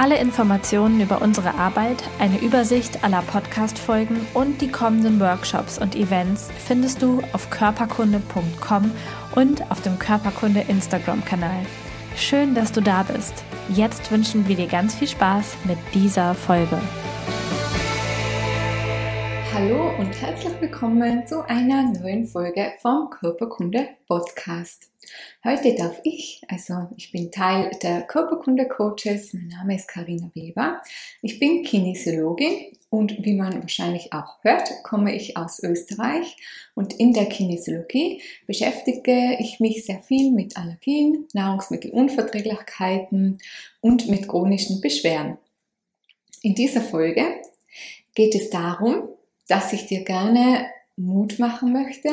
Alle Informationen über unsere Arbeit, eine Übersicht aller Podcast-Folgen und die kommenden Workshops und Events findest du auf körperkunde.com und auf dem Körperkunde Instagram-Kanal. Schön, dass du da bist. Jetzt wünschen wir dir ganz viel Spaß mit dieser Folge. Hallo und herzlich willkommen zu einer neuen Folge vom Körperkunde Podcast. Heute darf ich, also ich bin Teil der Körperkunde Coaches, mein Name ist Karina Weber, ich bin Kinesiologin und wie man wahrscheinlich auch hört, komme ich aus Österreich. Und in der Kinesiologie beschäftige ich mich sehr viel mit Allergien, Nahrungsmittelunverträglichkeiten und mit chronischen Beschwerden. In dieser Folge geht es darum, dass ich dir gerne Mut machen möchte,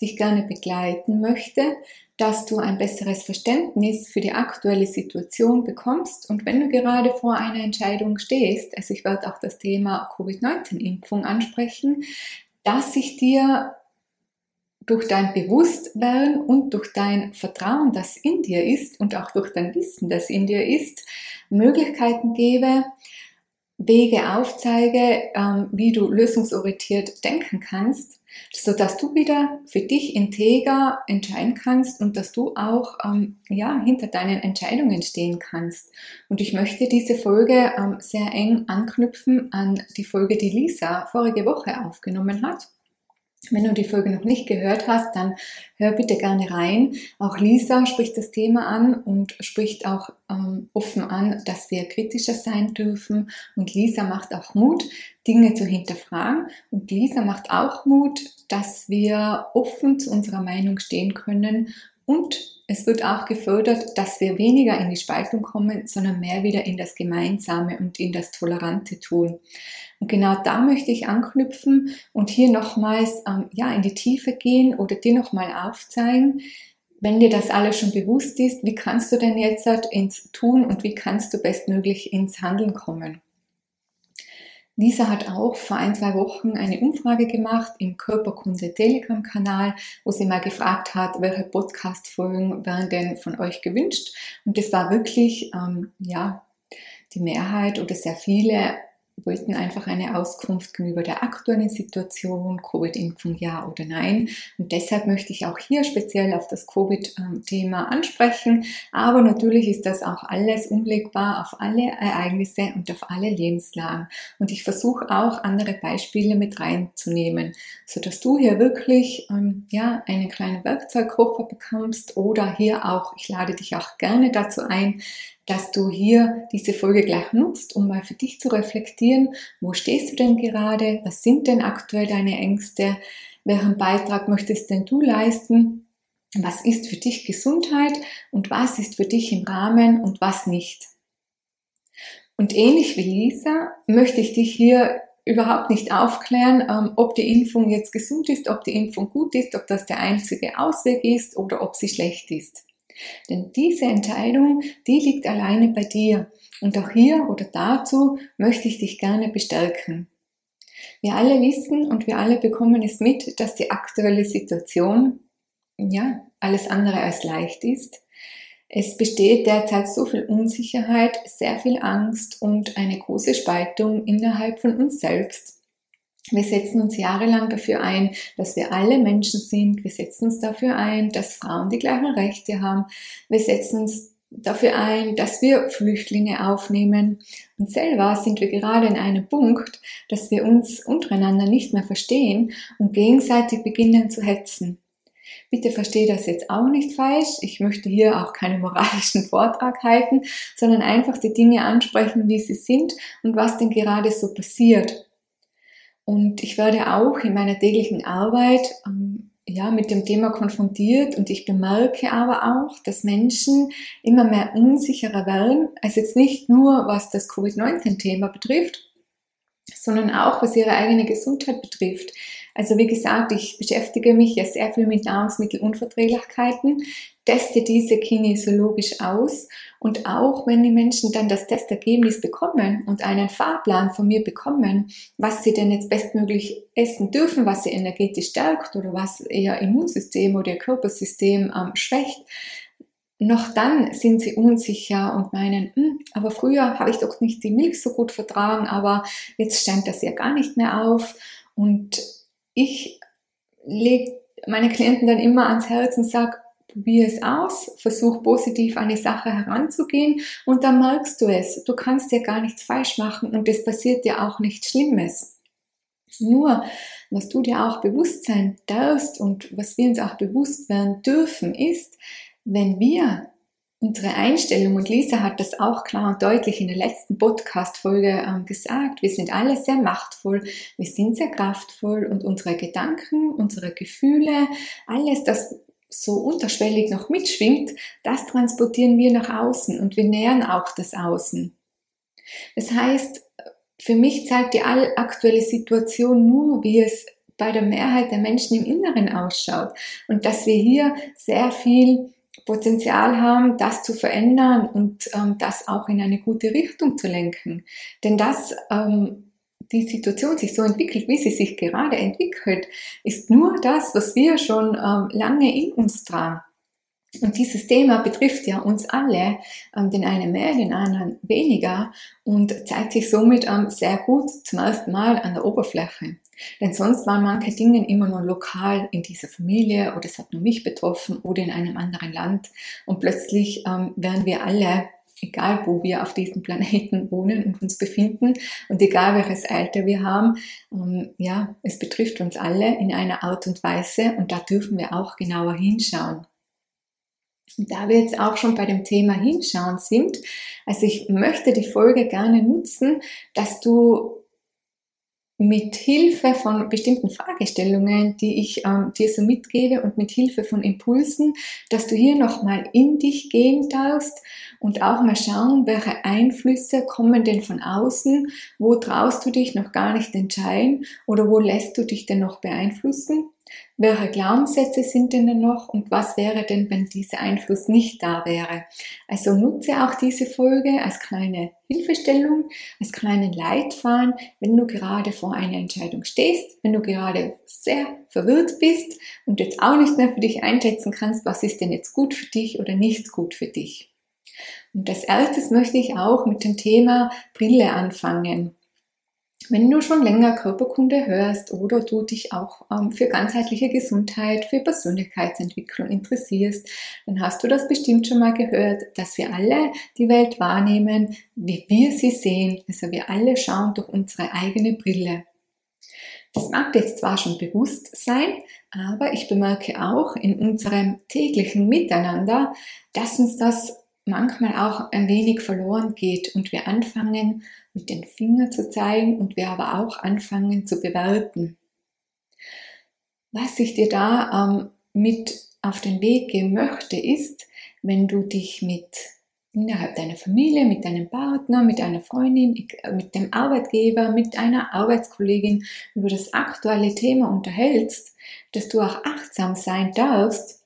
dich gerne begleiten möchte, dass du ein besseres Verständnis für die aktuelle Situation bekommst. Und wenn du gerade vor einer Entscheidung stehst, also ich werde auch das Thema Covid-19-Impfung ansprechen, dass ich dir durch dein Bewusstwerden und durch dein Vertrauen, das in dir ist und auch durch dein Wissen, das in dir ist, Möglichkeiten gebe, Wege aufzeige, ähm, wie du lösungsorientiert denken kannst, so dass du wieder für dich integer entscheiden kannst und dass du auch ähm, ja hinter deinen Entscheidungen stehen kannst. Und ich möchte diese Folge ähm, sehr eng anknüpfen an die Folge, die Lisa vorige Woche aufgenommen hat. Wenn du die Folge noch nicht gehört hast, dann hör bitte gerne rein. Auch Lisa spricht das Thema an und spricht auch ähm, offen an, dass wir kritischer sein dürfen. Und Lisa macht auch Mut, Dinge zu hinterfragen. Und Lisa macht auch Mut, dass wir offen zu unserer Meinung stehen können und es wird auch gefördert, dass wir weniger in die Spaltung kommen, sondern mehr wieder in das Gemeinsame und in das Tolerante tun. Und genau da möchte ich anknüpfen und hier nochmals ähm, ja, in die Tiefe gehen oder dir nochmal aufzeigen, wenn dir das alles schon bewusst ist, wie kannst du denn jetzt ins Tun und wie kannst du bestmöglich ins Handeln kommen? Lisa hat auch vor ein, zwei Wochen eine Umfrage gemacht im Körperkunde Telegram-Kanal, wo sie mal gefragt hat, welche Podcast-Folgen wären denn von euch gewünscht. Und das war wirklich, ähm, ja, die Mehrheit oder sehr viele wollten einfach eine Auskunft gegenüber der aktuellen Situation, Covid-Impfung ja oder nein. Und deshalb möchte ich auch hier speziell auf das Covid-Thema ansprechen. Aber natürlich ist das auch alles umlegbar auf alle Ereignisse und auf alle Lebenslagen. Und ich versuche auch andere Beispiele mit reinzunehmen, so dass du hier wirklich ähm, ja einen kleinen Werkzeugkoffer bekommst oder hier auch, ich lade dich auch gerne dazu ein, dass du hier diese Folge gleich nutzt, um mal für dich zu reflektieren, wo stehst du denn gerade, was sind denn aktuell deine Ängste, welchen Beitrag möchtest denn du leisten, was ist für dich Gesundheit und was ist für dich im Rahmen und was nicht. Und ähnlich wie Lisa möchte ich dich hier überhaupt nicht aufklären, ähm, ob die Impfung jetzt gesund ist, ob die Impfung gut ist, ob das der einzige Ausweg ist oder ob sie schlecht ist. Denn diese Entscheidung, die liegt alleine bei dir. Und auch hier oder dazu möchte ich dich gerne bestärken. Wir alle wissen und wir alle bekommen es mit, dass die aktuelle Situation, ja, alles andere als leicht ist. Es besteht derzeit so viel Unsicherheit, sehr viel Angst und eine große Spaltung innerhalb von uns selbst. Wir setzen uns jahrelang dafür ein, dass wir alle Menschen sind. Wir setzen uns dafür ein, dass Frauen die gleichen Rechte haben. Wir setzen uns dafür ein, dass wir Flüchtlinge aufnehmen. Und selber sind wir gerade in einem Punkt, dass wir uns untereinander nicht mehr verstehen und gegenseitig beginnen zu hetzen. Bitte verstehe das jetzt auch nicht falsch. Ich möchte hier auch keinen moralischen Vortrag halten, sondern einfach die Dinge ansprechen, wie sie sind und was denn gerade so passiert. Und ich werde auch in meiner täglichen Arbeit ähm, ja, mit dem Thema konfrontiert und ich bemerke aber auch, dass Menschen immer mehr unsicherer werden, also jetzt nicht nur was das Covid-19-Thema betrifft, sondern auch was ihre eigene Gesundheit betrifft. Also wie gesagt, ich beschäftige mich ja sehr viel mit Nahrungsmittelunverträglichkeiten, teste diese kinesiologisch aus und auch wenn die Menschen dann das Testergebnis bekommen und einen Fahrplan von mir bekommen, was sie denn jetzt bestmöglich essen dürfen, was sie energetisch stärkt oder was ihr Immunsystem oder ihr Körpersystem ähm, schwächt, noch dann sind sie unsicher und meinen, hm, aber früher habe ich doch nicht die Milch so gut vertragen, aber jetzt scheint das ja gar nicht mehr auf. Und ich lege meine Klienten dann immer ans Herz und sage, probier es aus, versuch positiv an die Sache heranzugehen und dann merkst du es. Du kannst dir gar nichts falsch machen und es passiert dir auch nichts Schlimmes. Nur, was du dir auch bewusst sein darfst und was wir uns auch bewusst werden dürfen, ist, wenn wir unsere Einstellung, und Lisa hat das auch klar und deutlich in der letzten Podcast-Folge ähm, gesagt, wir sind alle sehr machtvoll, wir sind sehr kraftvoll und unsere Gedanken, unsere Gefühle, alles, das so unterschwellig noch mitschwingt, das transportieren wir nach außen und wir nähern auch das Außen. Das heißt, für mich zeigt die aktuelle Situation nur, wie es bei der Mehrheit der Menschen im Inneren ausschaut und dass wir hier sehr viel Potenzial haben, das zu verändern und ähm, das auch in eine gute Richtung zu lenken. Denn dass ähm, die Situation sich so entwickelt, wie sie sich gerade entwickelt, ist nur das, was wir schon ähm, lange in uns tragen. Und dieses Thema betrifft ja uns alle, ähm, den einen mehr, den anderen weniger und zeigt sich somit ähm, sehr gut zum ersten Mal an der Oberfläche. Denn sonst waren manche Dinge immer nur lokal in dieser Familie oder es hat nur mich betroffen oder in einem anderen Land. Und plötzlich ähm, werden wir alle, egal wo wir auf diesem Planeten wohnen und uns befinden und egal welches Alter wir haben, ähm, ja, es betrifft uns alle in einer Art und Weise und da dürfen wir auch genauer hinschauen. Und da wir jetzt auch schon bei dem Thema Hinschauen sind, also ich möchte die Folge gerne nutzen, dass du mit Hilfe von bestimmten Fragestellungen, die ich ähm, dir so mitgebe und mit Hilfe von Impulsen, dass du hier nochmal in dich gehen darfst und auch mal schauen, welche Einflüsse kommen denn von außen, wo traust du dich noch gar nicht entscheiden oder wo lässt du dich denn noch beeinflussen welche Glaubenssätze sind denn noch und was wäre denn, wenn dieser Einfluss nicht da wäre? Also nutze auch diese Folge als kleine Hilfestellung, als kleinen Leitfaden, wenn du gerade vor einer Entscheidung stehst, wenn du gerade sehr verwirrt bist und jetzt auch nicht mehr für dich einschätzen kannst, was ist denn jetzt gut für dich oder nicht gut für dich. Und als erstes möchte ich auch mit dem Thema Brille anfangen. Wenn du schon länger Körperkunde hörst oder du dich auch ähm, für ganzheitliche Gesundheit, für Persönlichkeitsentwicklung interessierst, dann hast du das bestimmt schon mal gehört, dass wir alle die Welt wahrnehmen, wie wir sie sehen. Also wir alle schauen durch unsere eigene Brille. Das mag jetzt zwar schon bewusst sein, aber ich bemerke auch in unserem täglichen Miteinander, dass uns das manchmal auch ein wenig verloren geht und wir anfangen mit den Fingern zu zeigen und wir aber auch anfangen zu bewerten. Was ich dir da ähm, mit auf den Weg geben möchte, ist, wenn du dich mit innerhalb deiner Familie, mit deinem Partner, mit einer Freundin, mit dem Arbeitgeber, mit einer Arbeitskollegin über das aktuelle Thema unterhältst, dass du auch achtsam sein darfst,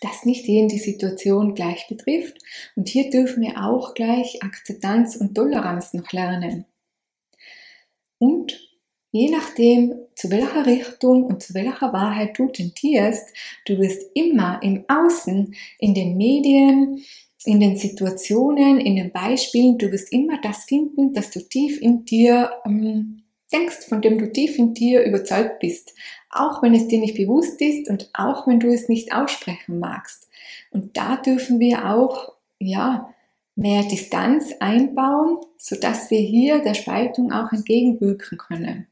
dass nicht jeden die Situation gleich betrifft. Und hier dürfen wir auch gleich Akzeptanz und Toleranz noch lernen. Und je nachdem, zu welcher Richtung und zu welcher Wahrheit du tendierst, du wirst immer im Außen, in den Medien, in den Situationen, in den Beispielen, du wirst immer das finden, dass du tief in dir ähm, denkst, von dem du tief in dir überzeugt bist auch wenn es dir nicht bewusst ist und auch wenn du es nicht aussprechen magst. Und da dürfen wir auch, ja, mehr Distanz einbauen, so dass wir hier der Spaltung auch entgegenwirken können.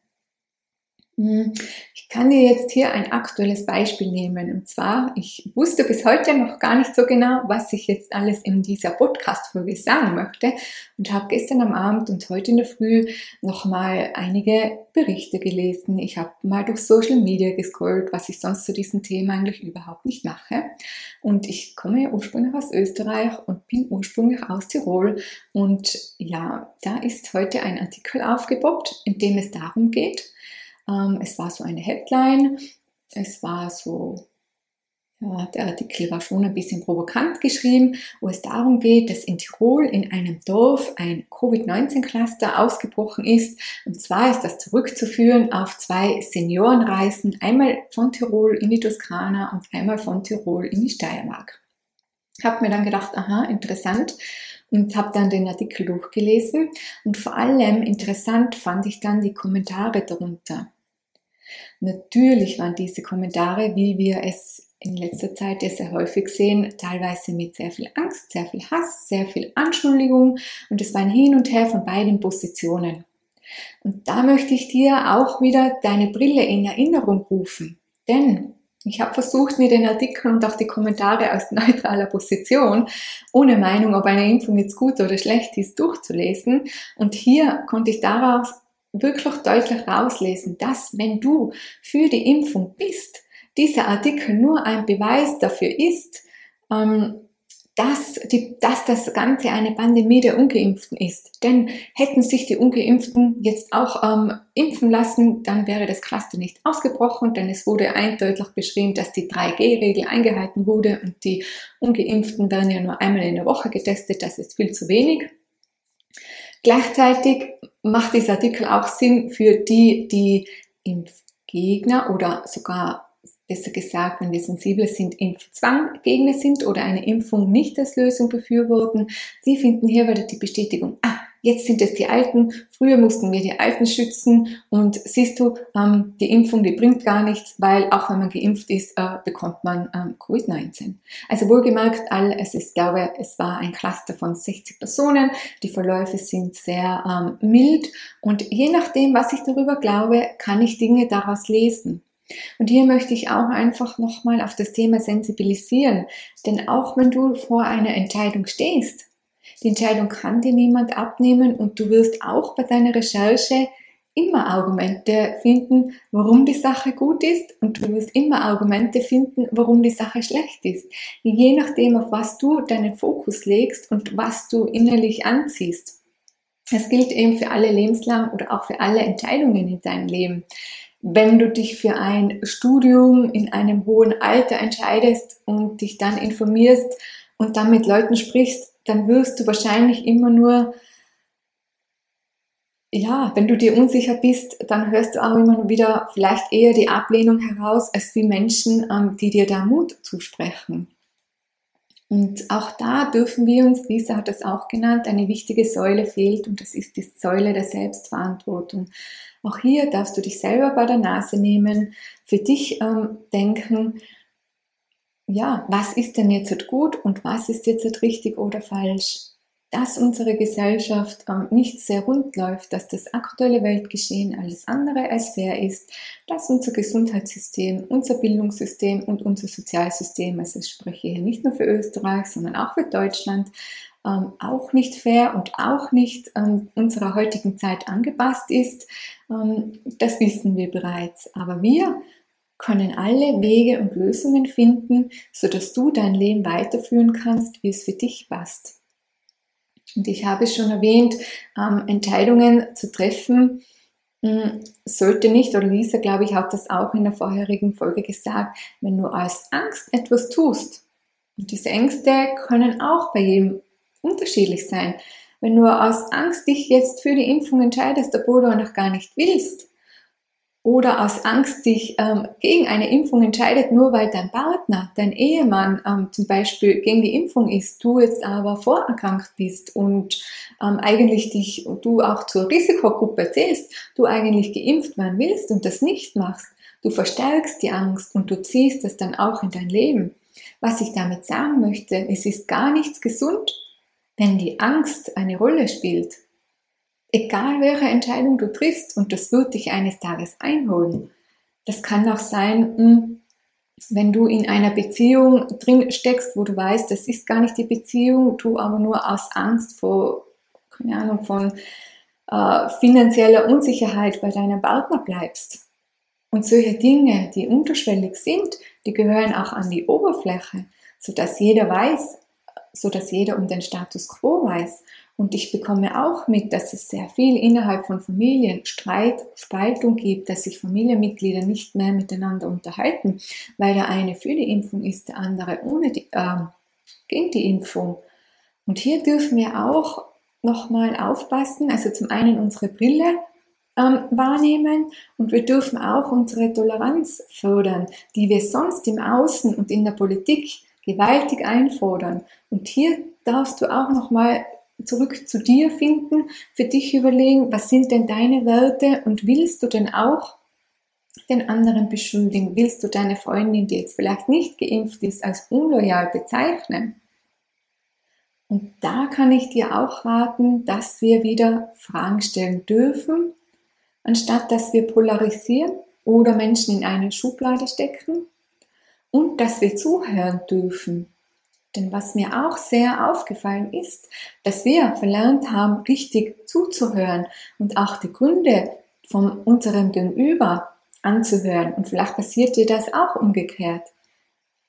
Hm, ich kann dir jetzt hier ein aktuelles Beispiel nehmen. Und zwar, ich wusste bis heute noch gar nicht so genau, was ich jetzt alles in dieser Podcast-Folge sagen möchte und habe gestern am Abend und heute in der Früh nochmal einige Berichte gelesen. Ich habe mal durch Social Media gescrollt, was ich sonst zu diesem Thema eigentlich überhaupt nicht mache. Und ich komme ursprünglich aus Österreich und bin ursprünglich aus Tirol. Und ja, da ist heute ein Artikel aufgepoppt, in dem es darum geht, ähm, es war so eine Headline, es war so, ja, der Artikel war schon ein bisschen provokant geschrieben, wo es darum geht, dass in Tirol in einem Dorf ein Covid-19-Cluster ausgebrochen ist. Und zwar ist das zurückzuführen auf zwei Seniorenreisen, einmal von Tirol in die Toskana und einmal von Tirol in die Steiermark. Habe mir dann gedacht, aha, interessant und habe dann den Artikel durchgelesen und vor allem interessant fand ich dann die Kommentare darunter. Natürlich waren diese Kommentare, wie wir es in letzter Zeit sehr häufig sehen, teilweise mit sehr viel Angst, sehr viel Hass, sehr viel Anschuldigung und es war ein Hin und Her von beiden Positionen. Und da möchte ich dir auch wieder deine Brille in Erinnerung rufen. Denn ich habe versucht, mir den Artikel und auch die Kommentare aus neutraler Position, ohne Meinung, ob eine Impfung jetzt gut oder schlecht ist, durchzulesen. Und hier konnte ich daraus wirklich deutlich rauslesen, dass wenn du für die Impfung bist, dieser Artikel nur ein Beweis dafür ist, ähm, dass, die, dass das Ganze eine Pandemie der Ungeimpften ist. Denn hätten sich die Ungeimpften jetzt auch ähm, impfen lassen, dann wäre das Cluster nicht ausgebrochen, denn es wurde eindeutig beschrieben, dass die 3G-Regel eingehalten wurde und die Ungeimpften werden ja nur einmal in der Woche getestet, das ist viel zu wenig. Gleichzeitig macht dieser Artikel auch Sinn für die, die Impfgegner oder sogar besser gesagt, wenn wir sensibel sind, Impfzwanggegner sind oder eine Impfung nicht als Lösung befürworten. Sie finden hier wieder die Bestätigung, ah, Jetzt sind es die Alten. Früher mussten wir die Alten schützen. Und siehst du, ähm, die Impfung, die bringt gar nichts, weil auch wenn man geimpft ist, äh, bekommt man ähm, Covid-19. Also wohlgemerkt, all, es ist, glaube es war ein Cluster von 60 Personen. Die Verläufe sind sehr ähm, mild. Und je nachdem, was ich darüber glaube, kann ich Dinge daraus lesen. Und hier möchte ich auch einfach nochmal auf das Thema sensibilisieren. Denn auch wenn du vor einer Entscheidung stehst, die Entscheidung kann dir niemand abnehmen und du wirst auch bei deiner Recherche immer Argumente finden, warum die Sache gut ist und du wirst immer Argumente finden, warum die Sache schlecht ist. Je nachdem, auf was du deinen Fokus legst und was du innerlich anziehst. Das gilt eben für alle lebenslang oder auch für alle Entscheidungen in deinem Leben. Wenn du dich für ein Studium in einem hohen Alter entscheidest und dich dann informierst und dann mit Leuten sprichst, dann wirst du wahrscheinlich immer nur, ja, wenn du dir unsicher bist, dann hörst du auch immer wieder vielleicht eher die Ablehnung heraus, als die Menschen, ähm, die dir da Mut zusprechen. Und auch da dürfen wir uns, Lisa hat das auch genannt, eine wichtige Säule fehlt und das ist die Säule der Selbstverantwortung. Auch hier darfst du dich selber bei der Nase nehmen, für dich ähm, denken, ja, was ist denn jetzt gut und was ist jetzt richtig oder falsch? Dass unsere Gesellschaft ähm, nicht sehr rund läuft, dass das aktuelle Weltgeschehen alles andere als fair ist, dass unser Gesundheitssystem, unser Bildungssystem und unser Sozialsystem, also ich spreche hier nicht nur für Österreich, sondern auch für Deutschland, ähm, auch nicht fair und auch nicht ähm, unserer heutigen Zeit angepasst ist, das wissen wir bereits. Aber wir können alle Wege und Lösungen finden, sodass du dein Leben weiterführen kannst, wie es für dich passt. Und ich habe schon erwähnt, ähm, Entscheidungen zu treffen hm, sollte nicht, oder Lisa, glaube ich, hat das auch in der vorherigen Folge gesagt, wenn du aus Angst etwas tust. Und diese Ängste können auch bei jedem unterschiedlich sein. Wenn du aus Angst dich jetzt für die Impfung entscheidest, obwohl du noch gar nicht willst, oder aus Angst dich ähm, gegen eine Impfung entscheidet, nur weil dein Partner, dein Ehemann ähm, zum Beispiel gegen die Impfung ist, du jetzt aber vorerkrankt bist und ähm, eigentlich dich du auch zur Risikogruppe zählst, du eigentlich geimpft werden willst und das nicht machst, du verstärkst die Angst und du ziehst es dann auch in dein Leben. Was ich damit sagen möchte, es ist gar nichts gesund, wenn die Angst eine Rolle spielt. Egal welche Entscheidung du triffst und das wird dich eines Tages einholen. Das kann auch sein, hm, wenn du in einer Beziehung drin steckst, wo du weißt, das ist gar nicht die Beziehung, du aber nur aus Angst vor, keine Ahnung, von äh, finanzieller Unsicherheit bei deinem Partner bleibst. Und solche Dinge, die unterschwellig sind, die gehören auch an die Oberfläche, sodass jeder weiß, sodass jeder um den Status quo weiß. Und ich bekomme auch mit, dass es sehr viel innerhalb von Familien Streit, Spaltung gibt, dass sich Familienmitglieder nicht mehr miteinander unterhalten, weil der eine für die Impfung ist, der andere ohne die, äh, gegen die Impfung. Und hier dürfen wir auch nochmal aufpassen, also zum einen unsere Brille ähm, wahrnehmen und wir dürfen auch unsere Toleranz fördern, die wir sonst im Außen und in der Politik gewaltig einfordern. Und hier darfst du auch nochmal zurück zu dir finden, für dich überlegen, was sind denn deine Werte und willst du denn auch den anderen beschuldigen? Willst du deine Freundin, die jetzt vielleicht nicht geimpft ist, als unloyal bezeichnen? Und da kann ich dir auch raten, dass wir wieder Fragen stellen dürfen, anstatt dass wir polarisieren oder Menschen in eine Schublade stecken und dass wir zuhören dürfen. Denn was mir auch sehr aufgefallen ist, dass wir verlernt haben, richtig zuzuhören und auch die Gründe von unserem Gegenüber anzuhören. Und vielleicht passiert dir das auch umgekehrt.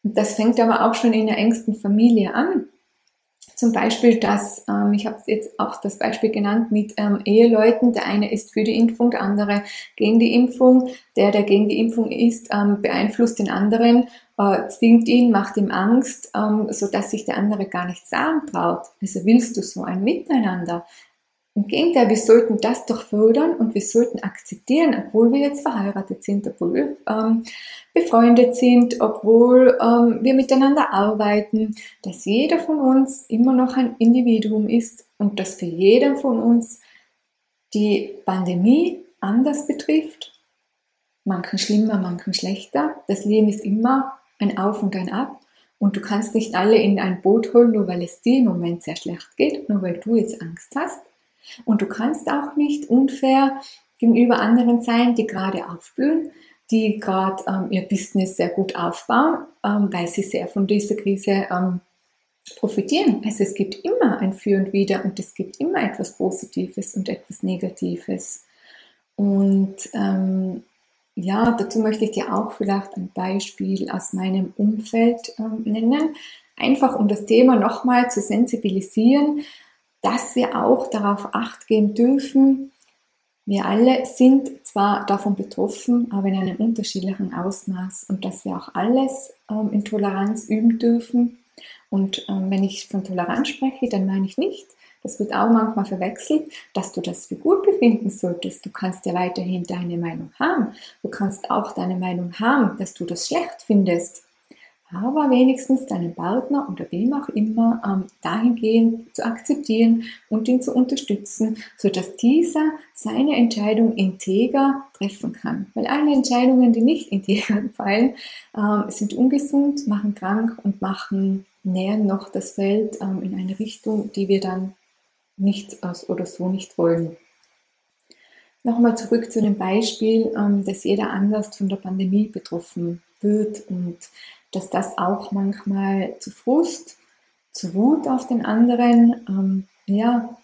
Und das fängt aber auch schon in der engsten Familie an. Zum Beispiel, dass, ähm, ich habe jetzt auch das Beispiel genannt mit ähm, Eheleuten, der eine ist für die Impfung, der andere gegen die Impfung. Der, der gegen die Impfung ist, ähm, beeinflusst den anderen, äh, zwingt ihn, macht ihm Angst, ähm, sodass sich der andere gar nicht sagen traut. Also willst du so ein Miteinander? Im Gegenteil, wir sollten das doch fördern und wir sollten akzeptieren, obwohl wir jetzt verheiratet sind, obwohl wir ähm, befreundet sind, obwohl ähm, wir miteinander arbeiten, dass jeder von uns immer noch ein Individuum ist und dass für jeden von uns die Pandemie anders betrifft. Manchen schlimmer, manchen schlechter. Das Leben ist immer ein Auf und ein Ab. Und du kannst nicht alle in ein Boot holen, nur weil es dir im Moment sehr schlecht geht, nur weil du jetzt Angst hast. Und du kannst auch nicht unfair gegenüber anderen sein, die gerade aufblühen, die gerade ähm, ihr Business sehr gut aufbauen, ähm, weil sie sehr von dieser Krise ähm, profitieren. Also es gibt immer ein Für und Wider und es gibt immer etwas Positives und etwas Negatives. Und ähm, ja, dazu möchte ich dir auch vielleicht ein Beispiel aus meinem Umfeld ähm, nennen, einfach um das Thema nochmal zu sensibilisieren, dass wir auch darauf acht geben dürfen, wir alle sind zwar davon betroffen, aber in einem unterschiedlichen Ausmaß und dass wir auch alles ähm, in Toleranz üben dürfen. Und ähm, wenn ich von Toleranz spreche, dann meine ich nicht, das wird auch manchmal verwechselt, dass du das für gut befinden solltest. Du kannst ja weiterhin deine Meinung haben. Du kannst auch deine Meinung haben, dass du das schlecht findest aber wenigstens deinen Partner oder wem auch immer ähm, dahingehend zu akzeptieren und ihn zu unterstützen, sodass dieser seine Entscheidung integer treffen kann. Weil alle Entscheidungen, die nicht integer fallen, ähm, sind ungesund, machen krank und machen nähern noch das Feld ähm, in eine Richtung, die wir dann nicht aus oder so nicht wollen. Nochmal zurück zu dem Beispiel, ähm, dass jeder anders von der Pandemie betroffen wird und dass das auch manchmal zu Frust, zu Wut auf den anderen ähm, ja,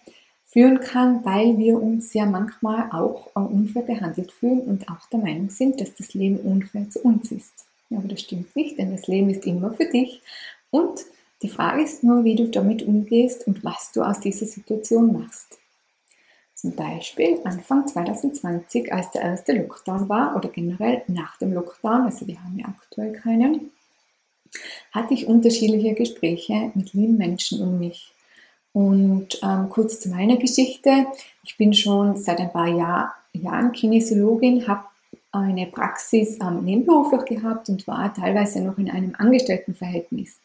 führen kann, weil wir uns ja manchmal auch äh, unfair behandelt fühlen und auch der Meinung sind, dass das Leben unfair zu uns ist. Aber das stimmt nicht, denn das Leben ist immer für dich und die Frage ist nur, wie du damit umgehst und was du aus dieser Situation machst. Zum Beispiel Anfang 2020, als der erste Lockdown war oder generell nach dem Lockdown, also wir haben ja aktuell keinen, hatte ich unterschiedliche Gespräche mit lieben Menschen um mich. Und ähm, kurz zu meiner Geschichte. Ich bin schon seit ein paar Jahr, Jahren Kinesiologin, habe eine Praxis ähm, nebenberuflich gehabt und war teilweise noch in einem Angestelltenverhältnis.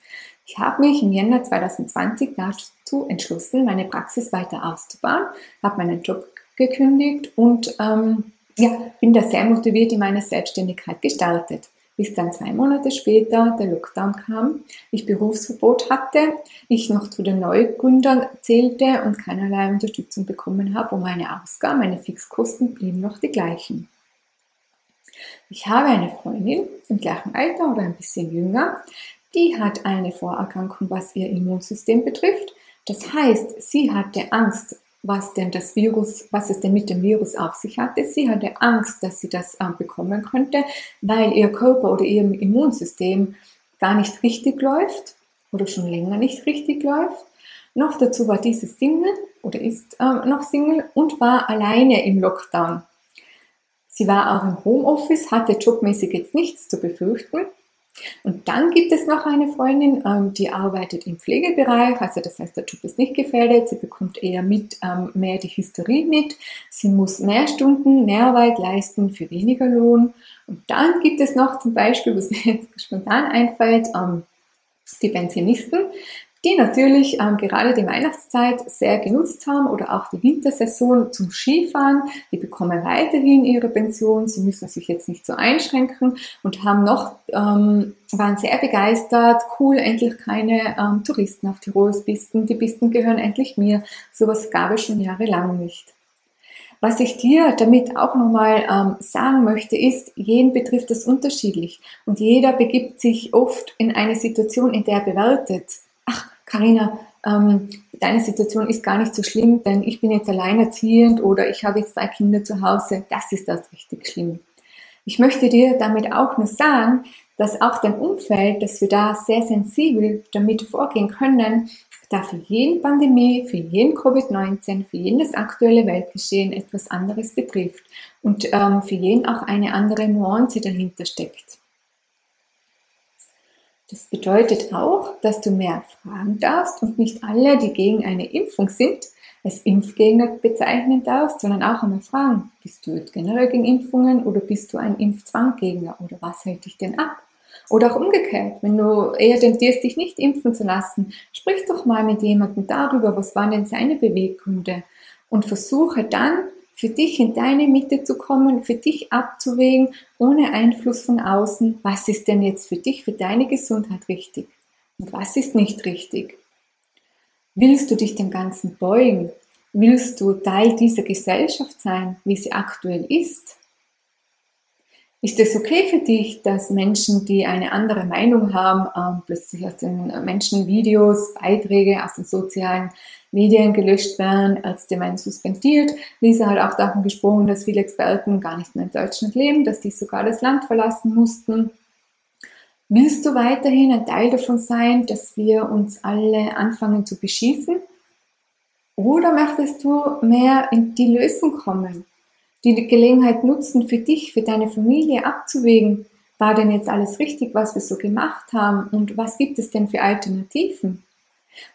Ich habe mich im Jänner 2020 dazu entschlossen, meine Praxis weiter auszubauen, habe meinen Job gekündigt und ähm, ja, bin da sehr motiviert in meiner Selbstständigkeit gestartet. Bis dann zwei Monate später der Lockdown kam, ich Berufsverbot hatte, ich noch zu den Neugründern zählte und keinerlei Unterstützung bekommen habe und meine Ausgaben, meine Fixkosten blieben noch die gleichen. Ich habe eine Freundin im gleichen Alter oder ein bisschen jünger, die hat eine Vorerkrankung, was ihr Immunsystem betrifft. Das heißt, sie hatte Angst, was denn das Virus, was es denn mit dem Virus auf sich hatte. Sie hatte Angst, dass sie das äh, bekommen könnte, weil ihr Körper oder ihr Immunsystem gar nicht richtig läuft oder schon länger nicht richtig läuft. Noch dazu war diese Single oder ist äh, noch Single und war alleine im Lockdown. Sie war auch im Homeoffice, hatte jobmäßig jetzt nichts zu befürchten und dann gibt es noch eine Freundin, ähm, die arbeitet im Pflegebereich, also das heißt, der Job ist nicht gefährdet, sie bekommt eher mit, ähm, mehr die Hysterie mit, sie muss mehr Stunden, mehr Arbeit leisten für weniger Lohn. Und dann gibt es noch zum Beispiel, was mir jetzt spontan einfällt, ähm, die Pensionisten, die natürlich ähm, gerade die Weihnachtszeit sehr genutzt haben oder auch die Wintersaison zum Skifahren. Die bekommen weiterhin ihre Pension, sie müssen sich jetzt nicht so einschränken und haben noch, ähm, waren sehr begeistert, cool, endlich keine ähm, Touristen auf Tirols Pisten, die Pisten gehören endlich mir. Sowas gab es schon jahrelang nicht. Was ich dir damit auch nochmal ähm, sagen möchte, ist, jeden betrifft das unterschiedlich und jeder begibt sich oft in eine Situation, in der er bewertet, Karina, ähm, deine Situation ist gar nicht so schlimm, denn ich bin jetzt alleinerziehend oder ich habe jetzt zwei Kinder zu Hause. Das ist das richtig schlimm. Ich möchte dir damit auch nur sagen, dass auch dein Umfeld, dass wir da sehr sensibel damit vorgehen können, da für jeden Pandemie, für jeden Covid-19, für jedes aktuelle Weltgeschehen etwas anderes betrifft und ähm, für jeden auch eine andere Nuance dahinter steckt. Das bedeutet auch, dass du mehr fragen darfst und nicht alle, die gegen eine Impfung sind, als Impfgegner bezeichnen darfst, sondern auch einmal fragen, bist du generell gegen Impfungen oder bist du ein Impfzwanggegner oder was hält dich denn ab? Oder auch umgekehrt, wenn du eher tendierst, dich nicht impfen zu lassen, sprich doch mal mit jemandem darüber, was waren denn seine Beweggründe und versuche dann für dich in deine Mitte zu kommen, für dich abzuwägen, ohne Einfluss von außen, was ist denn jetzt für dich, für deine Gesundheit richtig und was ist nicht richtig. Willst du dich dem Ganzen beugen? Willst du Teil dieser Gesellschaft sein, wie sie aktuell ist? Ist es okay für dich, dass Menschen, die eine andere Meinung haben, ähm, plötzlich aus den Menschen Videos, Beiträge aus den sozialen Medien gelöscht werden, Ärzte meinen suspendiert. Lisa hat auch davon gesprochen, dass viele Experten gar nicht mehr in Deutschland leben, dass die sogar das Land verlassen mussten. Willst du weiterhin ein Teil davon sein, dass wir uns alle anfangen zu beschießen? Oder möchtest du mehr in die Lösung kommen? Die Gelegenheit nutzen, für dich, für deine Familie abzuwägen, war denn jetzt alles richtig, was wir so gemacht haben und was gibt es denn für Alternativen?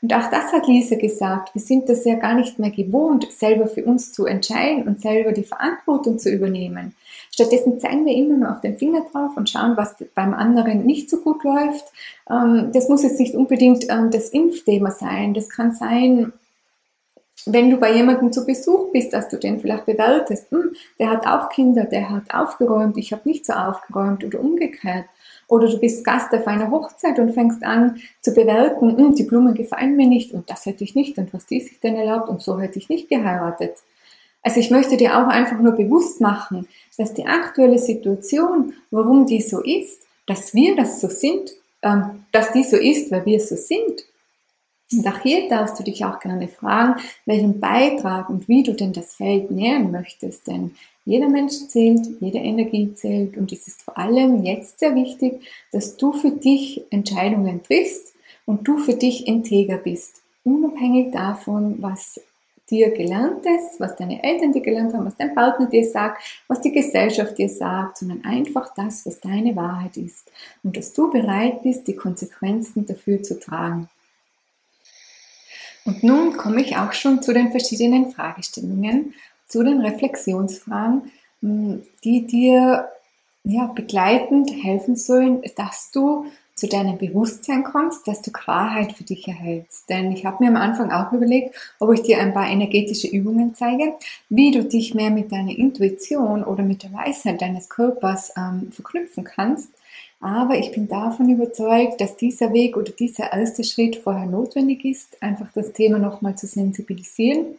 Und auch das hat Lisa gesagt. Wir sind das ja gar nicht mehr gewohnt, selber für uns zu entscheiden und selber die Verantwortung zu übernehmen. Stattdessen zeigen wir immer nur auf den Finger drauf und schauen, was beim anderen nicht so gut läuft. Ähm, das muss jetzt nicht unbedingt ähm, das Impfthema sein. Das kann sein, wenn du bei jemandem zu Besuch bist, dass du den vielleicht bewertest, hm, der hat auch Kinder, der hat aufgeräumt, ich habe nicht so aufgeräumt oder umgekehrt. Oder du bist Gast auf einer Hochzeit und fängst an zu bewerten, hm, die Blumen gefallen mir nicht und das hätte ich nicht und was die sich denn erlaubt und so hätte ich nicht geheiratet. Also ich möchte dir auch einfach nur bewusst machen, dass die aktuelle Situation, warum die so ist, dass wir das so sind, ähm, dass die so ist, weil wir so sind, und auch hier darfst du dich auch gerne fragen, welchen Beitrag und wie du denn das Feld nähern möchtest. Denn jeder Mensch zählt, jede Energie zählt und es ist vor allem jetzt sehr wichtig, dass du für dich Entscheidungen triffst und du für dich integer bist. Unabhängig davon, was dir gelernt ist, was deine Eltern dir gelernt haben, was dein Partner dir sagt, was die Gesellschaft dir sagt, sondern einfach das, was deine Wahrheit ist. Und dass du bereit bist, die Konsequenzen dafür zu tragen. Und nun komme ich auch schon zu den verschiedenen Fragestellungen, zu den Reflexionsfragen, hm, die dir ja, begleitend helfen sollen, dass du zu deinem Bewusstsein kommst, dass du Klarheit für dich erhältst. Denn ich habe mir am Anfang auch überlegt, ob ich dir ein paar energetische Übungen zeige, wie du dich mehr mit deiner Intuition oder mit der Weisheit deines Körpers ähm, verknüpfen kannst, Aber ich bin davon überzeugt, dass dieser Weg oder dieser erste Schritt vorher notwendig ist, einfach das Thema nochmal zu sensibilisieren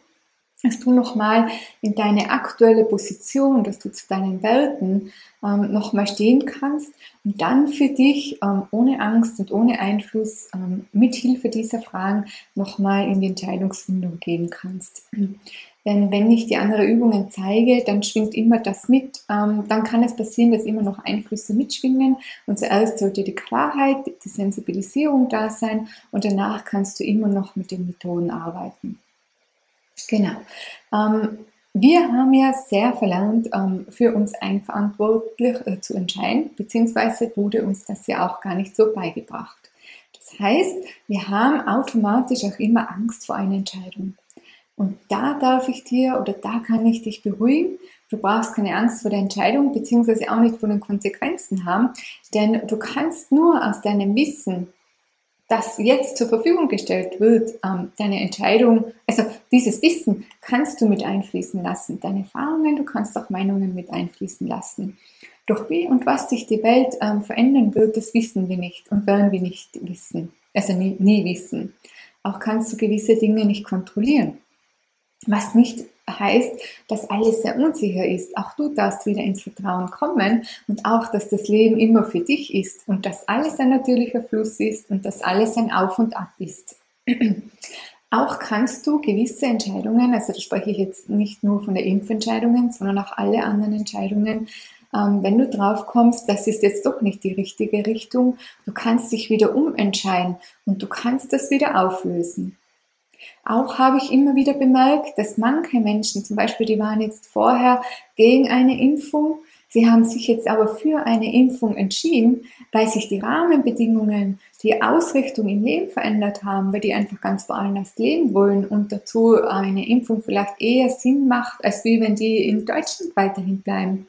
dass du nochmal in deine aktuelle Position, dass du zu deinen Welten ähm, nochmal stehen kannst und dann für dich ähm, ohne Angst und ohne Einfluss ähm, mit Hilfe dieser Fragen nochmal in die Entscheidungsfindung gehen kannst. Denn wenn ich die anderen Übungen zeige, dann schwingt immer das mit. Ähm, dann kann es passieren, dass immer noch Einflüsse mitschwingen. Und zuerst sollte die Klarheit, die Sensibilisierung da sein und danach kannst du immer noch mit den Methoden arbeiten. Genau. Ähm, wir haben ja sehr verlernt, ähm, für uns eigenverantwortlich äh, zu entscheiden, beziehungsweise wurde uns das ja auch gar nicht so beigebracht. Das heißt, wir haben automatisch auch immer Angst vor einer Entscheidung. Und da darf ich dir oder da kann ich dich beruhigen. Du brauchst keine Angst vor der Entscheidung, beziehungsweise auch nicht vor den Konsequenzen haben, denn du kannst nur aus deinem Wissen das jetzt zur Verfügung gestellt wird, ähm, deine Entscheidung, also dieses Wissen kannst du mit einfließen lassen, deine Erfahrungen, du kannst auch Meinungen mit einfließen lassen. Doch wie und was sich die Welt ähm, verändern wird, das wissen wir nicht und werden wir nicht wissen, also nie, nie wissen. Auch kannst du gewisse Dinge nicht kontrollieren. Was nicht heißt, dass alles sehr unsicher ist. Auch du darfst wieder ins Vertrauen kommen und auch, dass das Leben immer für dich ist und dass alles ein natürlicher Fluss ist und dass alles ein Auf und Ab ist. Auch kannst du gewisse Entscheidungen, also da spreche ich jetzt nicht nur von der Impfentscheidungen, sondern auch alle anderen Entscheidungen, ähm, wenn du drauf kommst, das ist jetzt doch nicht die richtige Richtung, du kannst dich wieder umentscheiden und du kannst das wieder auflösen. Auch habe ich immer wieder bemerkt, dass manche Menschen, zum Beispiel, die waren jetzt vorher gegen eine Impfung, sie haben sich jetzt aber für eine Impfung entschieden, weil sich die Rahmenbedingungen, die Ausrichtung im Leben verändert haben, weil die einfach ganz woanders leben wollen und dazu eine Impfung vielleicht eher Sinn macht, als wie wenn die in Deutschland weiterhin bleiben.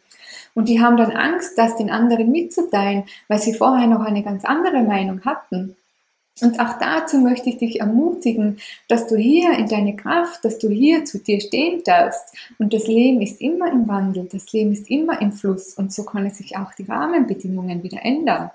Und die haben dann Angst, das den anderen mitzuteilen, weil sie vorher noch eine ganz andere Meinung hatten. Und auch dazu möchte ich dich ermutigen, dass du hier in deine Kraft, dass du hier zu dir stehen darfst. Und das Leben ist immer im Wandel, das Leben ist immer im Fluss und so können sich auch die Rahmenbedingungen wieder ändern.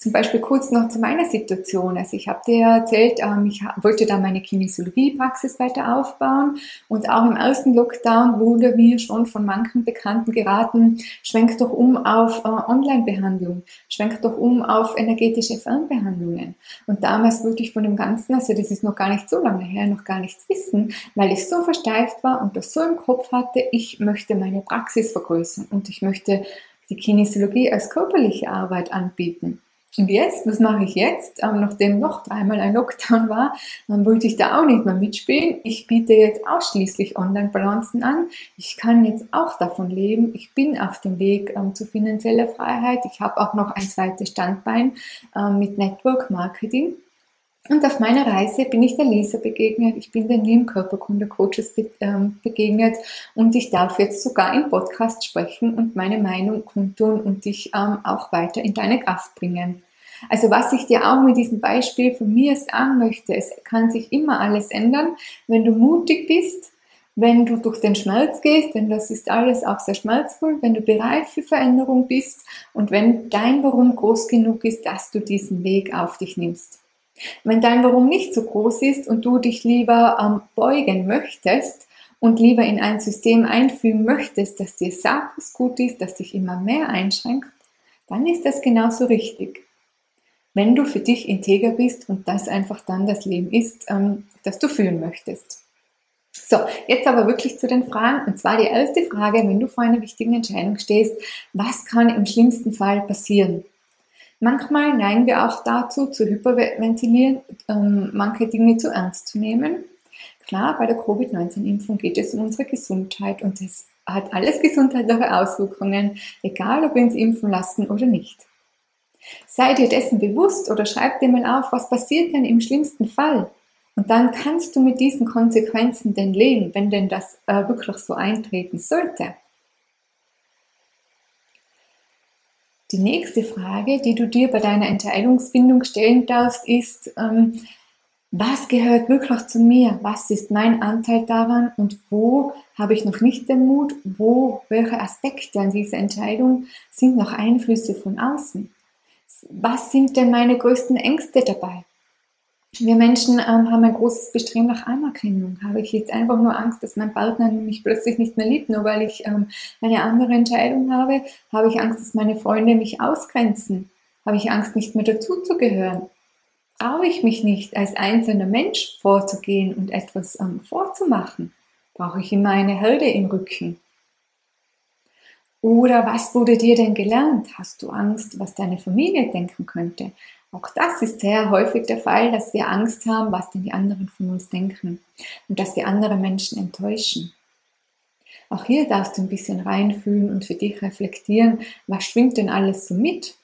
Zum Beispiel kurz noch zu meiner Situation. Also ich habe dir erzählt, ähm, ich wollte da meine Kinesiologiepraxis weiter aufbauen und auch im ersten Lockdown wurde mir schon von manchen Bekannten geraten, schwenk doch um auf äh, Online-Behandlung, schwenk doch um auf energetische Fernbehandlungen. Und damals wollte ich von dem Ganzen, also das ist noch gar nicht so lange her, noch gar nichts wissen, weil ich so versteift war und das so im Kopf hatte, ich möchte meine Praxis vergrößern und ich möchte die Kinesiologie als körperliche Arbeit anbieten. Und jetzt, was mache ich jetzt? Ähm, nachdem noch dreimal ein Lockdown war, dann wollte ich da auch nicht mehr mitspielen. Ich biete jetzt ausschließlich Online-Balancen an. Ich kann jetzt auch davon leben. Ich bin auf dem Weg ähm, zu finanzieller Freiheit. Ich habe auch noch ein zweites Standbein ähm, mit Network Marketing. Und auf meiner Reise bin ich der Lisa begegnet, ich bin den lieben Körperkunde-Coaches ähm, begegnet und ich darf jetzt sogar im Podcast sprechen und meine Meinung kundtun und dich ähm, auch weiter in deine Kraft bringen. Also was ich dir auch mit diesem Beispiel von mir sagen möchte, es kann sich immer alles ändern, wenn du mutig bist, wenn du durch den Schmerz gehst, denn das ist alles auch sehr schmerzvoll, wenn du bereit für Veränderung bist und wenn dein Warum groß genug ist, dass du diesen Weg auf dich nimmst. Wenn dein Warum nicht so groß ist und du dich lieber ähm, beugen möchtest und lieber in ein System einfügen möchtest, das dir sagt, was gut ist, das dich immer mehr einschränkt, dann ist das genauso richtig. Wenn du für dich integer bist und das einfach dann das Leben ist, ähm, das du führen möchtest. So, jetzt aber wirklich zu den Fragen. Und zwar die erste Frage, wenn du vor einer wichtigen Entscheidung stehst, was kann im schlimmsten Fall passieren? Manchmal neigen wir auch dazu, zu hyperventilieren, ähm, manche Dinge zu ernst zu nehmen. Klar, bei der Covid-19-Impfung geht es um unsere Gesundheit und es hat alles gesundheitliche Auswirkungen, egal ob wir uns impfen lassen oder nicht. Sei dir dessen bewusst oder schreib dir mal auf, was passiert denn im schlimmsten Fall? Und dann kannst du mit diesen Konsequenzen denn leben, wenn denn das äh, wirklich so eintreten sollte. Die nächste Frage, die du dir bei deiner Entscheidungsfindung stellen darfst, ist, ähm, was gehört wirklich zu mir? Was ist mein Anteil daran? Und wo habe ich noch nicht den Mut? Wo, welche Aspekte an dieser Entscheidung sind noch Einflüsse von außen? Was sind denn meine größten Ängste dabei? Wir Menschen ähm, haben ein großes Bestreben nach Anerkennung. Habe ich jetzt einfach nur Angst, dass mein Partner mich plötzlich nicht mehr liebt, nur weil ich ähm, eine andere Entscheidung habe? Habe ich Angst, dass meine Freunde mich ausgrenzen? Habe ich Angst, nicht mehr dazuzugehören? traue ich mich nicht, als einzelner Mensch vorzugehen und etwas ähm, vorzumachen? Brauche ich immer eine Hürde im Rücken? Oder was wurde dir denn gelernt? Hast du Angst, was deine Familie denken könnte? Auch das ist sehr häufig der Fall, dass wir Angst haben, was denn die anderen von uns denken und dass wir andere Menschen enttäuschen. Auch hier darfst du ein bisschen reinfühlen und für dich reflektieren, was schwingt denn alles so mit?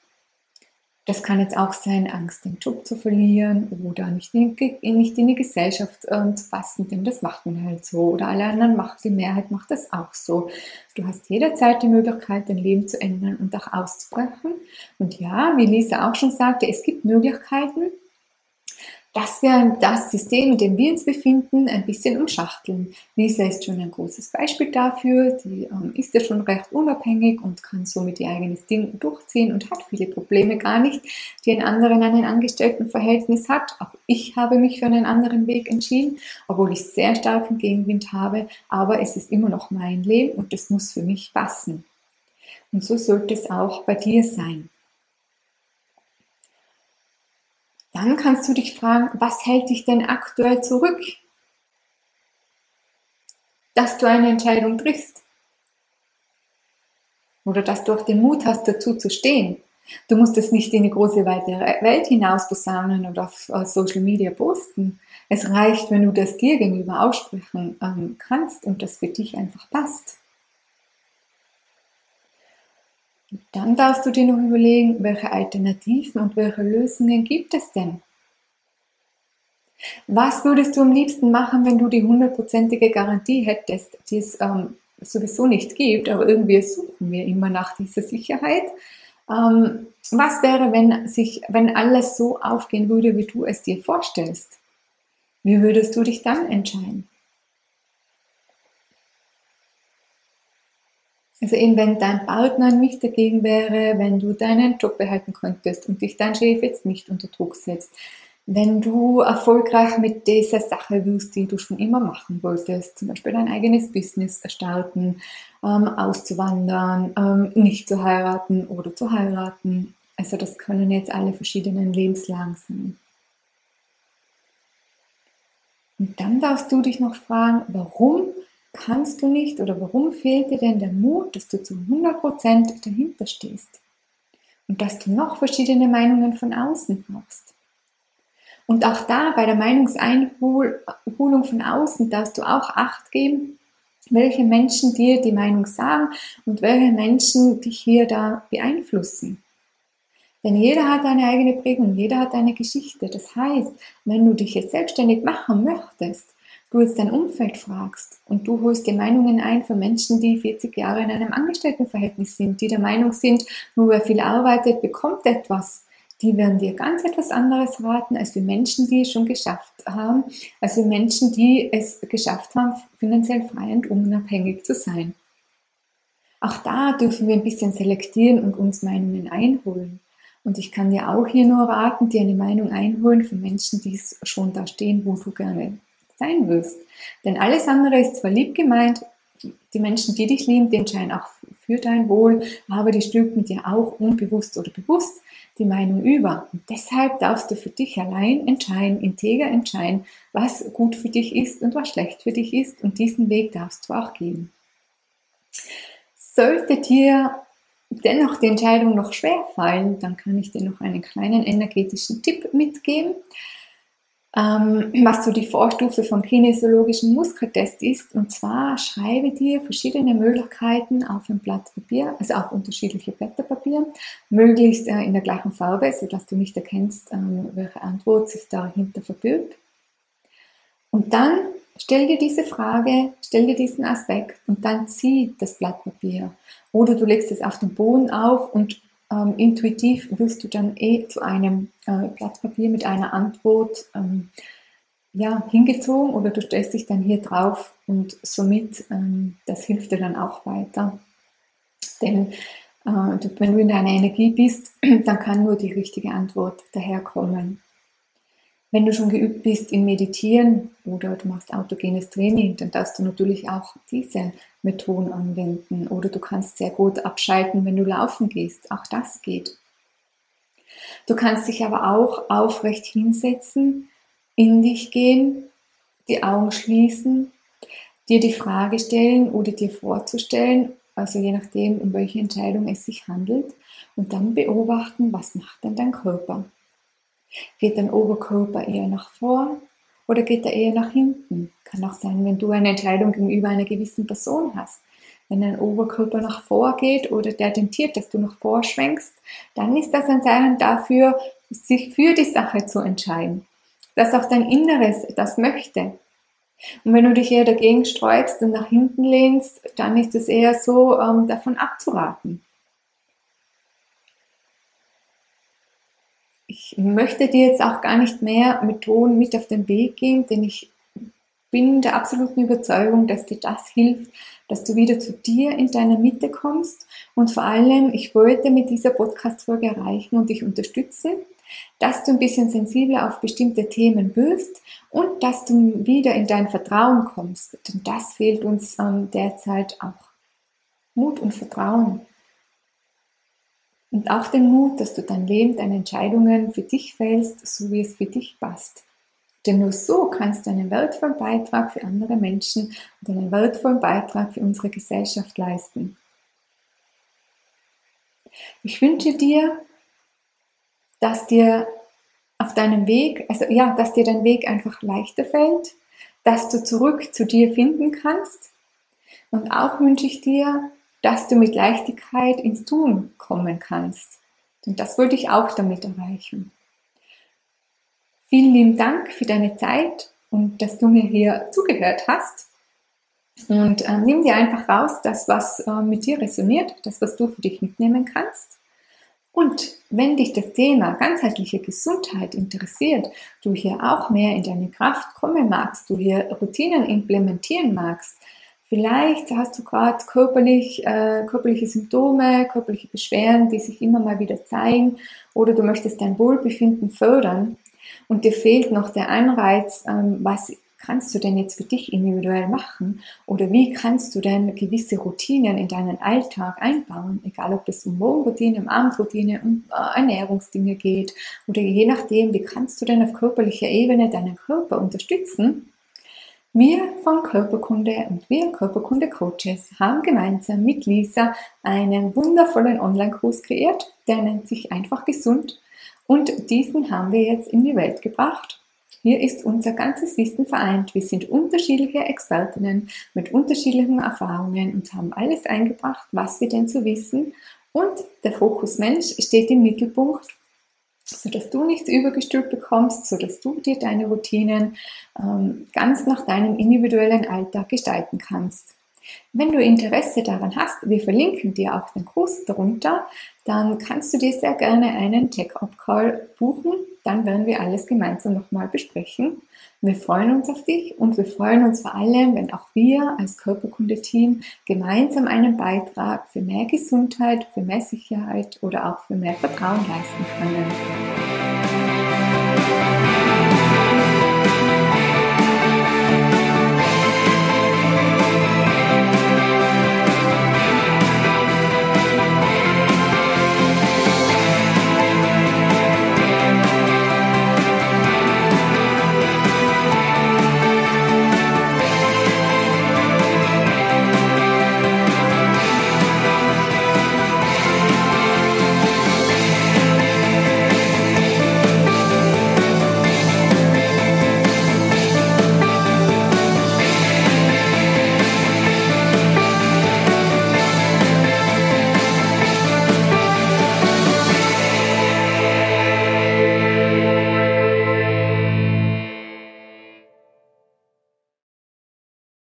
Das kann jetzt auch sein, Angst, den Job zu verlieren oder nicht in, nicht in die Gesellschaft äh, zu passen, denn das macht man halt so. Oder alle anderen macht, die Mehrheit macht das auch so. Du hast jederzeit die Möglichkeit, dein Leben zu ändern und auch auszubrechen. Und ja, wie Lisa auch schon sagte, es gibt Möglichkeiten, dass wir das System, in dem wir uns befinden, ein bisschen umschachteln. Lisa ist schon ein großes Beispiel dafür. Die ähm, ist ja schon recht unabhängig und kann somit ihr eigenes Ding durchziehen und hat viele Probleme gar nicht, die ein anderer in einem Angestelltenverhältnis hat. Auch ich habe mich für einen anderen Weg entschieden, obwohl ich sehr starken Gegenwind habe. Aber es ist immer noch mein Leben und es muss für mich passen. Und so sollte es auch bei dir sein. Dann kannst du dich fragen, was hält dich denn aktuell zurück, dass du eine Entscheidung triffst? Oder dass du auch den Mut hast, dazu zu stehen. Du musst es nicht in die große weite Welt hinaus posaunen oder auf Social Media posten. Es reicht, wenn du das dir gegenüber aussprechen ähm, kannst und das für dich einfach passt. Dann darfst du dir noch überlegen, welche Alternativen und welche Lösungen gibt es denn? Was würdest du am liebsten machen, wenn du die hundertprozentige Garantie hättest, die es ähm, sowieso nicht gibt, aber irgendwie suchen wir immer nach dieser Sicherheit? Ähm, was wäre, wenn, sich, wenn alles so aufgehen würde, wie du es dir vorstellst? Wie würdest du dich dann entscheiden? Also eben, wenn dein Partner nicht dagegen wäre, wenn du deinen Job behalten könntest und dich dein Chef jetzt nicht unter Druck setzt, wenn du erfolgreich mit dieser Sache wirst, die du schon immer machen wolltest, zum Beispiel dein eigenes Business starten, ähm, auszuwandern, ähm, nicht zu heiraten oder zu heiraten. Also das können jetzt alle verschiedenen Lebenslagen sein. Und dann darfst du dich noch fragen, warum kannst du nicht oder warum fehlt dir denn der Mut, dass du zu 100% dahinter stehst und dass du noch verschiedene Meinungen von außen brauchst. Und auch da bei der Meinungseinholung von außen darfst du auch Acht geben, welche Menschen dir die Meinung sagen und welche Menschen dich hier da beeinflussen. Denn jeder hat eine eigene Prägung, jeder hat eine Geschichte. Das heißt, wenn du dich jetzt selbstständig machen möchtest, du jetzt dein Umfeld fragst und du holst dir Meinungen ein von Menschen, die 40 Jahre in einem Angestelltenverhältnis sind, die der Meinung sind, nur wer viel arbeitet, bekommt etwas, die werden dir ganz etwas anderes raten, als wir Menschen, die es schon geschafft haben, als wir Menschen, die es geschafft haben, finanziell frei und unabhängig zu sein. Auch da dürfen wir ein bisschen selektieren und uns Meinungen einholen. Und ich kann dir auch hier nur raten, dir eine Meinung einholen von Menschen, die es schon da stehen, wo du gerne sein wirst. Denn alles andere ist zwar lieb gemeint, die Menschen, die dich lieben, die entscheiden auch für dein Wohl, aber die stülpen dir auch unbewusst oder bewusst die Meinung über. Und deshalb darfst du für dich allein entscheiden, integer entscheiden, was gut für dich ist und was schlecht für dich ist. Und diesen Weg darfst du auch gehen. Sollte dir dennoch die Entscheidung noch schwer fallen, dann kann ich dir noch einen kleinen energetischen Tipp mitgeben ähm, was so die Vorstufe vom kinesiologischen Muskeltest ist. Und zwar schreibe dir verschiedene Möglichkeiten auf ein Blatt Papier, also auf unterschiedliche Blätter Papier, möglichst äh, in der gleichen Farbe, sodass du nicht erkennst, ähm, welche Antwort sich dahinter verbirgt. Und dann stell dir diese Frage, stell dir diesen Aspekt und dann zieh das Blatt Papier. Oder du legst es auf den Boden auf und ähm, intuitiv wirst du dann eh zu einem äh, Blatt Papier mit einer Antwort ähm, ja, hingezogen oder du stellst dich dann hier drauf und somit, ähm, das hilft dir dann auch weiter. Denn äh, wenn du in deiner Energie bist, dann kann nur die richtige Antwort daherkommen. Wenn du schon geübt bist im Meditieren oder du machst autogenes Training, dann darfst du natürlich auch diese Methoden anwenden. Oder du kannst sehr gut abschalten, wenn du laufen gehst. Auch das geht. Du kannst dich aber auch aufrecht hinsetzen, in dich gehen, die Augen schließen, dir die Frage stellen oder dir vorzustellen, also je nachdem, um welche Entscheidung es sich handelt, und dann beobachten, was macht denn dein Körper? Geht dein Oberkörper eher nach vor oder geht er eher nach hinten? Kann auch sein, wenn du eine Entscheidung gegenüber einer gewissen Person hast. Wenn dein Oberkörper nach vor geht oder der tentiert, dass du nach vor schwenkst, dann ist das ein Zeichen dafür, sich für die Sache zu entscheiden. Dass auch dein Inneres das möchte. Und wenn du dich eher dagegen sträubst und nach hinten lehnst, dann ist es eher so, ähm, davon abzuraten. Ich möchte dir jetzt auch gar nicht mehr Methoden mit auf den Weg geben, denn ich bin der absoluten Überzeugung, dass dir das hilft, dass du wieder zu dir in deiner Mitte kommst. Und vor allem, ich wollte mit dieser Podcast-Folge erreichen und dich unterstützen, dass du ein bisschen sensibler auf bestimmte Themen wirst und dass du wieder in dein Vertrauen kommst. Denn das fehlt uns derzeit auch. Mut und Vertrauen. Und auch den Mut, dass du dein Leben, deine Entscheidungen für dich fällst, so wie es für dich passt. Denn nur so kannst du einen wertvollen Beitrag für andere Menschen und einen wertvollen Beitrag für unsere Gesellschaft leisten. Ich wünsche dir, dass dir auf deinem Weg, also ja, dass dir dein Weg einfach leichter fällt, dass du zurück zu dir finden kannst. Und auch wünsche ich dir, dass du mit Leichtigkeit ins Tun kommen kannst. Und das wollte ich auch damit erreichen. Vielen lieben Dank für deine Zeit und dass du mir hier zugehört hast. Und äh, nimm dir einfach raus, das, was äh, mit dir resoniert, das, was du für dich mitnehmen kannst. Und wenn dich das Thema ganzheitliche Gesundheit interessiert, du hier auch mehr in deine Kraft kommen magst, du hier Routinen implementieren magst, vielleicht hast du gerade körperlich, äh, körperliche Symptome, körperliche Beschwerden, die sich immer mal wieder zeigen, oder du möchtest dein Wohlbefinden fördern, und dir fehlt noch der Anreiz, ähm, was kannst du denn jetzt für dich individuell machen oder wie kannst du denn gewisse Routinen in deinen Alltag einbauen, egal ob es um Morgenroutine, um Abendroutine, um äh, Ernährungsdinge geht oder je nachdem, wie kannst du denn auf körperlicher Ebene deinen Körper unterstützen. Wir von Körperkunde und wir Körperkunde Coaches haben gemeinsam mit Lisa einen wundervollen Online-Kurs kreiert, der nennt sich einfach gesund und diesen haben wir jetzt in die Welt gebracht. Hier ist unser ganzes Wissen vereint. Wir sind unterschiedliche Expertinnen mit unterschiedlichen Erfahrungen und haben alles eingebracht, was wir denn zu wissen. Und der Fokus Mensch steht im Mittelpunkt, sodass du nichts übergestülpt bekommst, sodass du dir deine Routinen ähm, ganz nach deinem individuellen Alltag gestalten kannst. Wenn du Interesse daran hast, wir verlinken dir auch den Kurs darunter, dann kannst du dir sehr gerne einen Check-up-Call buchen. Dann werden wir alles gemeinsam nochmal besprechen. Wir freuen uns auf dich und wir freuen uns vor allem, wenn auch wir als Körperkunde-Team gemeinsam einen Beitrag für mehr Gesundheit, für mehr Sicherheit oder auch für mehr Vertrauen leisten können.